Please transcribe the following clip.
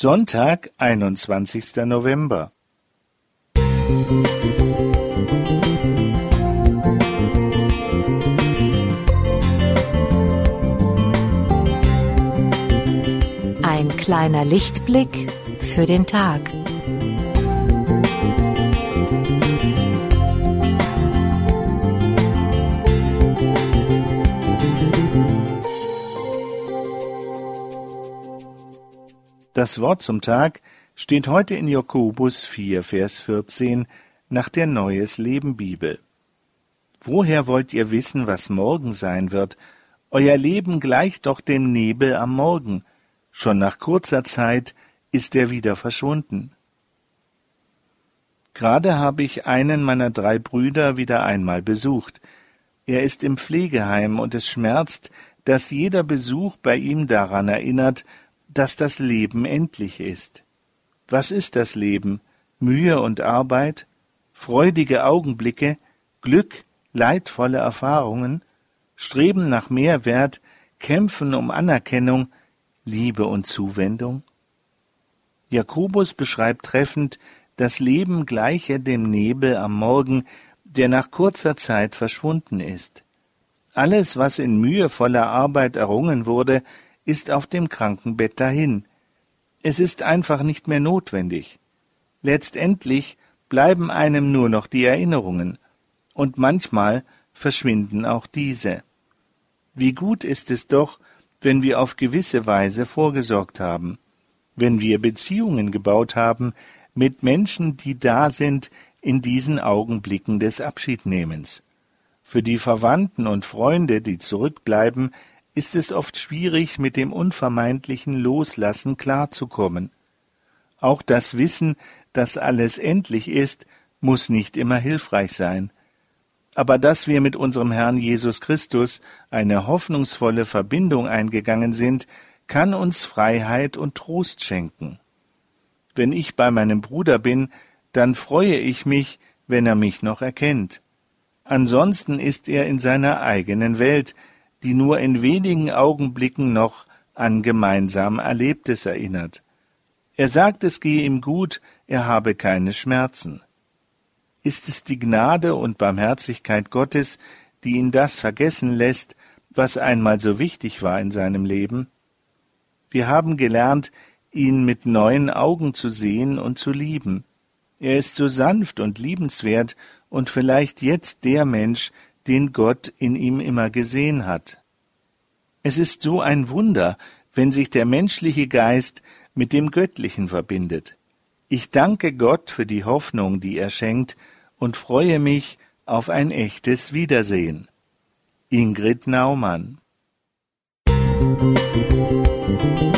Sonntag, 21. November. Ein kleiner Lichtblick für den Tag. Das Wort zum Tag steht heute in Jakobus 4, Vers 14 nach der Neues Leben Bibel. Woher wollt ihr wissen, was morgen sein wird? Euer Leben gleicht doch dem Nebel am Morgen. Schon nach kurzer Zeit ist er wieder verschwunden. Gerade habe ich einen meiner drei Brüder wieder einmal besucht. Er ist im Pflegeheim und es schmerzt, dass jeder Besuch bei ihm daran erinnert, dass das Leben endlich ist. Was ist das Leben? Mühe und Arbeit, freudige Augenblicke, Glück, leidvolle Erfahrungen, Streben nach Mehrwert, Kämpfen um Anerkennung, Liebe und Zuwendung? Jakobus beschreibt treffend, das Leben gleiche dem Nebel am Morgen, der nach kurzer Zeit verschwunden ist. Alles, was in mühevoller Arbeit errungen wurde, ist auf dem Krankenbett dahin. Es ist einfach nicht mehr notwendig. Letztendlich bleiben einem nur noch die Erinnerungen, und manchmal verschwinden auch diese. Wie gut ist es doch, wenn wir auf gewisse Weise vorgesorgt haben, wenn wir Beziehungen gebaut haben mit Menschen, die da sind in diesen Augenblicken des Abschiednehmens. Für die Verwandten und Freunde, die zurückbleiben, ist es oft schwierig, mit dem unvermeidlichen Loslassen klarzukommen. Auch das Wissen, dass alles endlich ist, muss nicht immer hilfreich sein. Aber dass wir mit unserem Herrn Jesus Christus eine hoffnungsvolle Verbindung eingegangen sind, kann uns Freiheit und Trost schenken. Wenn ich bei meinem Bruder bin, dann freue ich mich, wenn er mich noch erkennt. Ansonsten ist er in seiner eigenen Welt, die nur in wenigen Augenblicken noch an gemeinsam Erlebtes erinnert. Er sagt, es gehe ihm gut, er habe keine Schmerzen. Ist es die Gnade und Barmherzigkeit Gottes, die ihn das vergessen lässt, was einmal so wichtig war in seinem Leben? Wir haben gelernt, ihn mit neuen Augen zu sehen und zu lieben. Er ist so sanft und liebenswert und vielleicht jetzt der Mensch, den Gott in ihm immer gesehen hat. Es ist so ein Wunder, wenn sich der menschliche Geist mit dem Göttlichen verbindet. Ich danke Gott für die Hoffnung, die er schenkt, und freue mich auf ein echtes Wiedersehen. Ingrid Naumann Musik